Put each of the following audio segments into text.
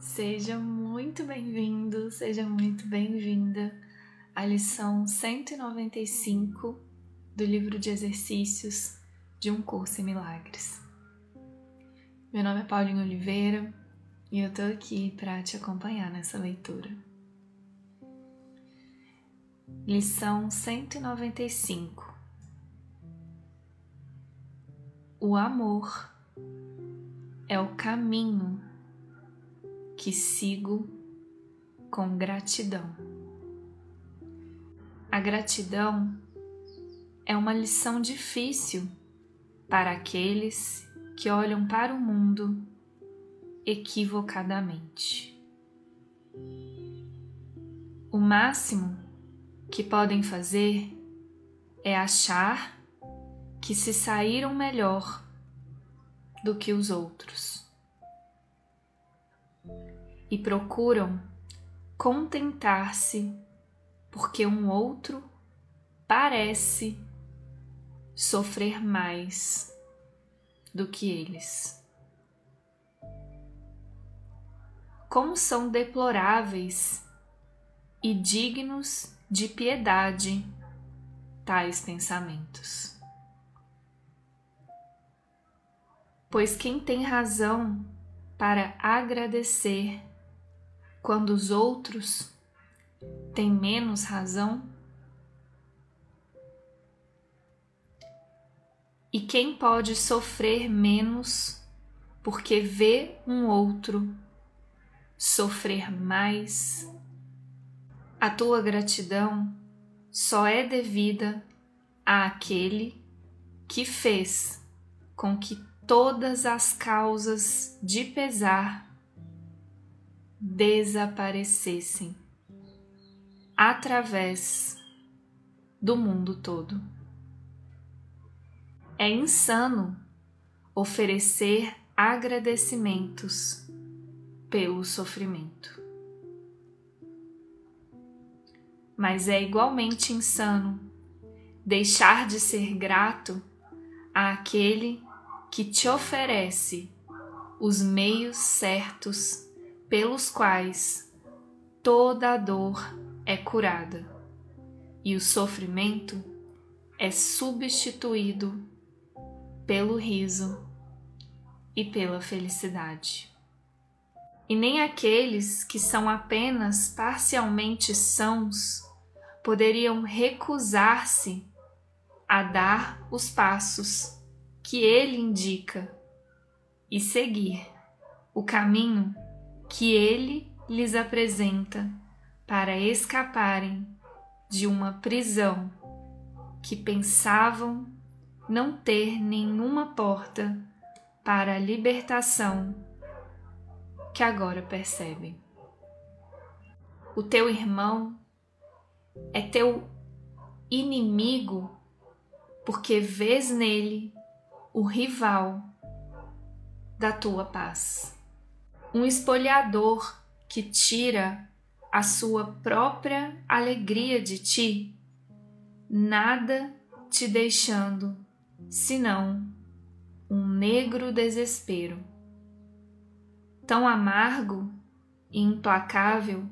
Seja muito bem-vindo, seja muito bem-vinda à lição 195 do livro de exercícios de Um Curso em Milagres. Meu nome é Paulinho Oliveira e eu tô aqui para te acompanhar nessa leitura. Lição 195 O amor é o caminho que sigo com gratidão. A gratidão é uma lição difícil para aqueles que olham para o mundo equivocadamente. O máximo que podem fazer é achar que se saíram melhor do que os outros e procuram contentar-se porque um outro parece sofrer mais do que eles. Como são deploráveis e dignos de piedade tais pensamentos. Pois quem tem razão para agradecer quando os outros têm menos razão? E quem pode sofrer menos porque vê um outro sofrer mais? A tua gratidão só é devida àquele que fez com que todas as causas de pesar desaparecessem através do mundo todo. É insano oferecer agradecimentos pelo sofrimento. Mas é igualmente insano deixar de ser grato àquele que te oferece os meios certos pelos quais toda a dor é curada e o sofrimento é substituído pelo riso e pela felicidade. E nem aqueles que são apenas parcialmente sãos poderiam recusar-se a dar os passos que ele indica e seguir o caminho que ele lhes apresenta para escaparem de uma prisão que pensavam não ter nenhuma porta para a libertação que agora percebem. O teu irmão é teu inimigo porque vês nele o rival da tua paz um espoliador que tira a sua própria alegria de ti, nada te deixando senão um negro desespero, tão amargo e implacável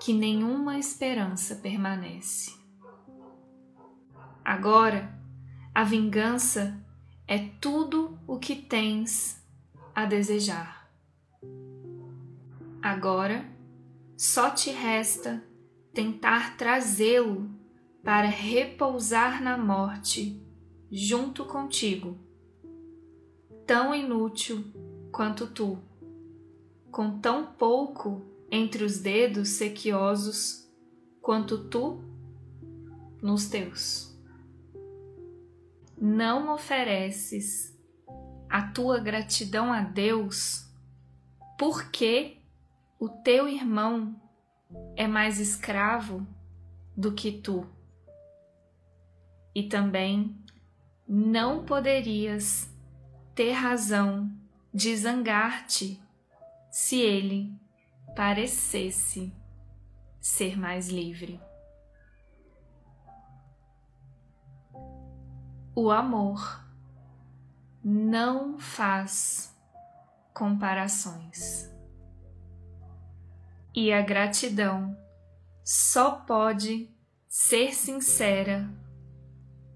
que nenhuma esperança permanece. Agora, a vingança é tudo o que tens a desejar. Agora só te resta tentar trazê-lo para repousar na morte junto contigo, tão inútil quanto tu, com tão pouco entre os dedos sequiosos quanto tu nos teus. Não ofereces a tua gratidão a Deus porque o teu irmão é mais escravo do que tu. E também não poderias ter razão de zangar-te se ele parecesse ser mais livre. O amor não faz comparações. E a gratidão só pode ser sincera,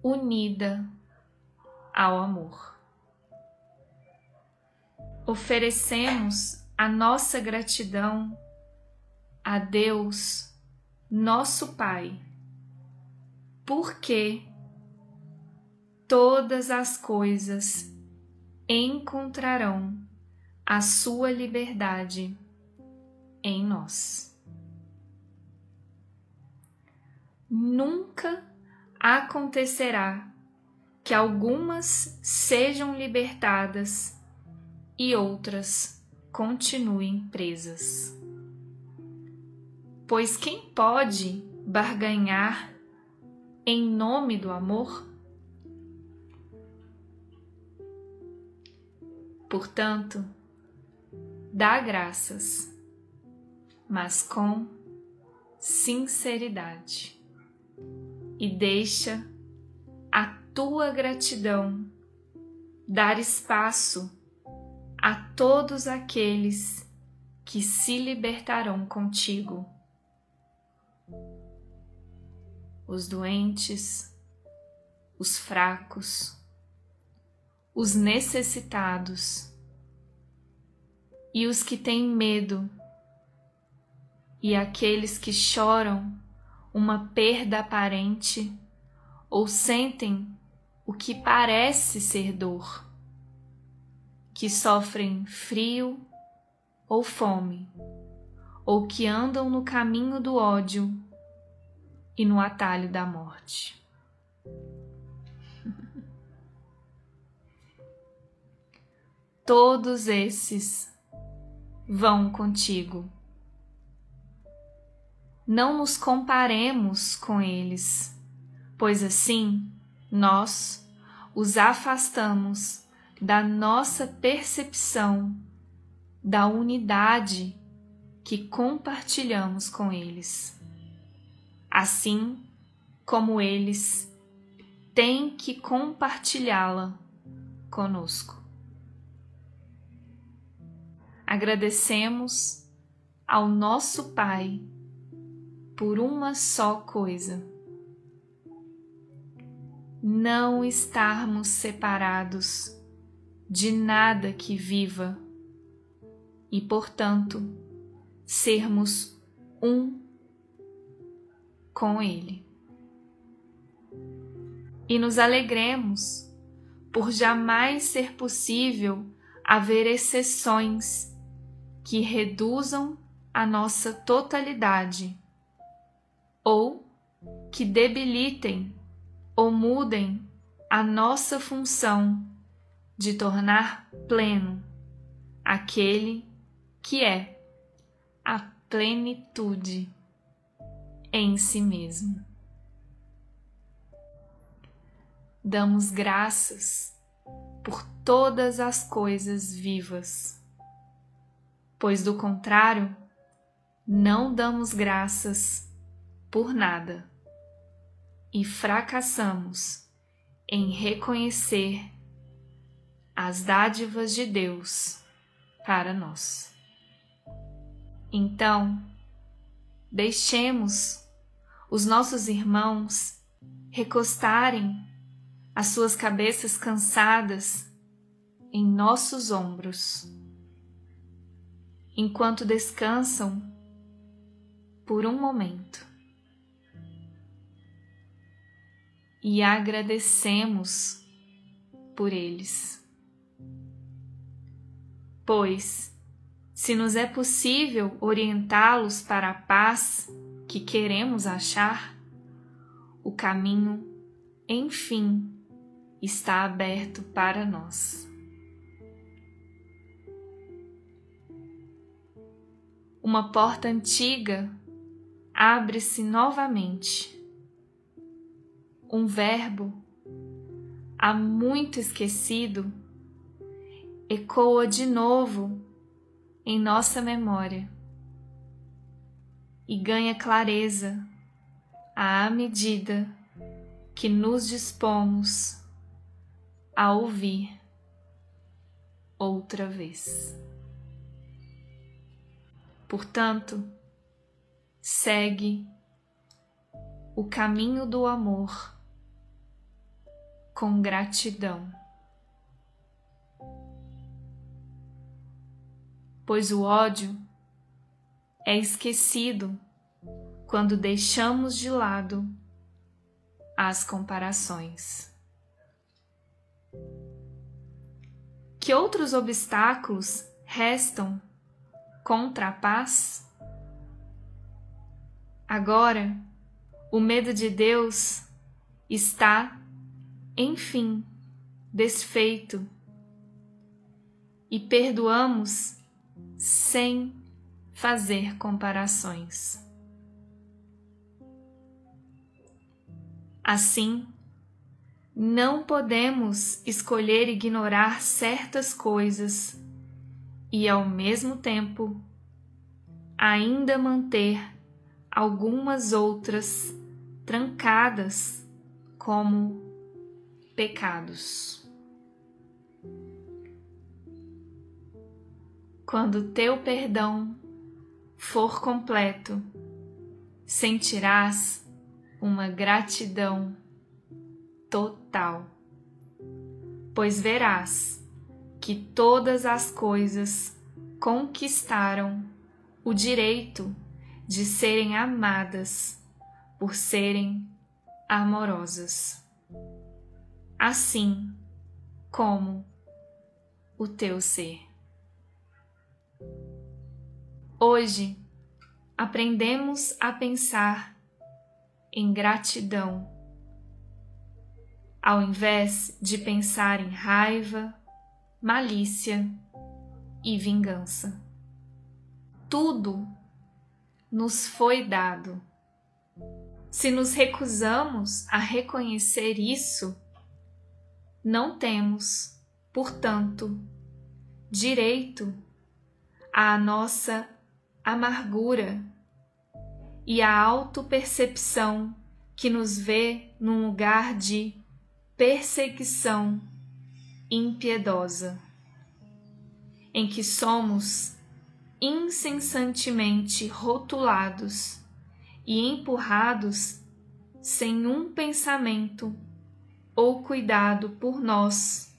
unida ao amor. Oferecemos a nossa gratidão a Deus, nosso Pai, porque todas as coisas encontrarão a sua liberdade em nós. Nunca acontecerá que algumas sejam libertadas e outras continuem presas. Pois quem pode barganhar em nome do amor? Portanto, dá graças, mas com sinceridade, e deixa a tua gratidão dar espaço a todos aqueles que se libertarão contigo. Os doentes, os fracos, os necessitados e os que têm medo, e aqueles que choram uma perda aparente ou sentem o que parece ser dor, que sofrem frio ou fome, ou que andam no caminho do ódio e no atalho da morte. Todos esses vão contigo. Não nos comparemos com eles, pois assim nós os afastamos da nossa percepção da unidade que compartilhamos com eles. Assim como eles têm que compartilhá-la conosco. Agradecemos ao nosso Pai por uma só coisa: não estarmos separados de nada que viva e, portanto, sermos um com Ele. E nos alegremos por jamais ser possível haver exceções que reduzam a nossa totalidade ou que debilitem ou mudem a nossa função de tornar pleno aquele que é a plenitude em si mesmo. Damos graças por todas as coisas vivas pois do contrário, não damos graças por nada e fracassamos em reconhecer as dádivas de Deus para nós. Então, deixemos os nossos irmãos recostarem as suas cabeças cansadas em nossos ombros enquanto descansam por um momento. E agradecemos por eles. Pois, se nos é possível orientá-los para a paz que queremos achar, o caminho, enfim, está aberto para nós. uma porta antiga abre-se novamente. Um verbo há muito esquecido ecoa de novo em nossa memória e ganha clareza à medida que nos dispomos a ouvir outra vez. Portanto, segue o caminho do amor com gratidão. Pois o ódio é esquecido quando deixamos de lado as comparações. Que outros obstáculos restam contra a paz? Agora, o medo de Deus está, enfim, desfeito e perdoamos sem fazer comparações. Assim, não podemos escolher ignorar certas coisas e, ao mesmo tempo, ainda manter algumas outras trancadas como pecados. Quando teu perdão for completo, sentirás uma gratidão total, pois verás que todas as coisas conquistaram o direito de serem amadas por serem amorosas, assim como o teu ser. Hoje aprendemos a pensar em gratidão, ao invés de pensar em raiva, malícia e vingança. Tudo nos foi dado. Se nos recusamos a reconhecer isso, não temos, portanto, direito à nossa amargura e à autopercepção que nos vê num lugar de perseguição impiedosa, em que somos incessantemente rotulados e empurrados sem um pensamento ou cuidado por nós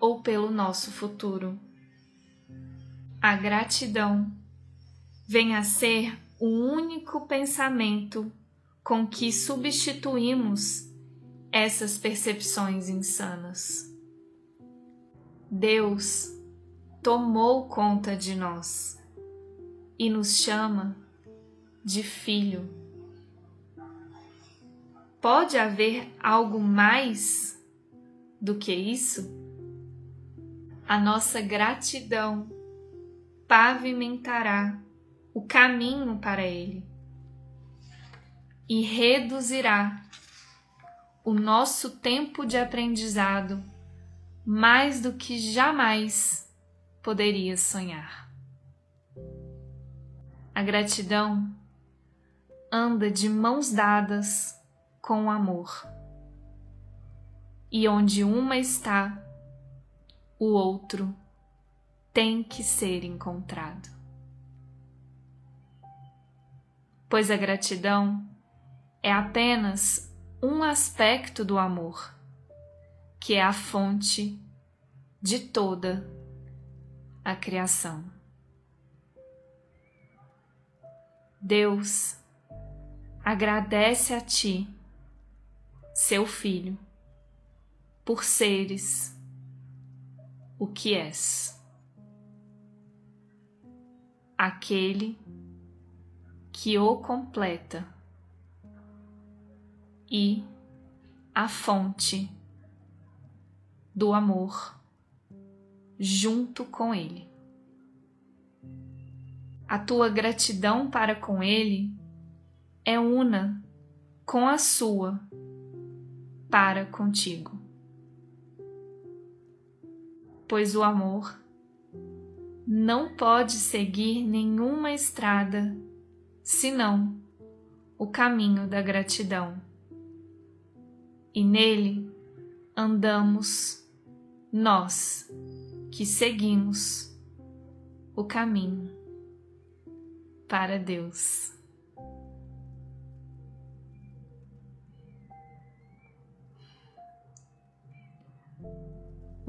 ou pelo nosso futuro. A gratidão vem a ser o único pensamento com que substituímos essas percepções insanas. Deus tomou conta de nós e nos chama de filho. Pode haver algo mais do que isso? A nossa gratidão pavimentará o caminho para Ele e reduzirá o nosso tempo de aprendizado mais do que jamais poderia sonhar. A gratidão anda de mãos dadas com amor. E onde uma está, o outro tem que ser encontrado. Pois a gratidão é apenas um aspecto do amor, que é a fonte de toda a criação. Deus agradece a ti, seu filho, por seres o que és. Aquele que o completa e a fonte do amor junto com Ele. A tua gratidão para com Ele é una com a sua para contigo. Pois o amor não pode seguir nenhuma estrada senão o caminho da gratidão. E nele andamos nós que seguimos o caminho para Deus.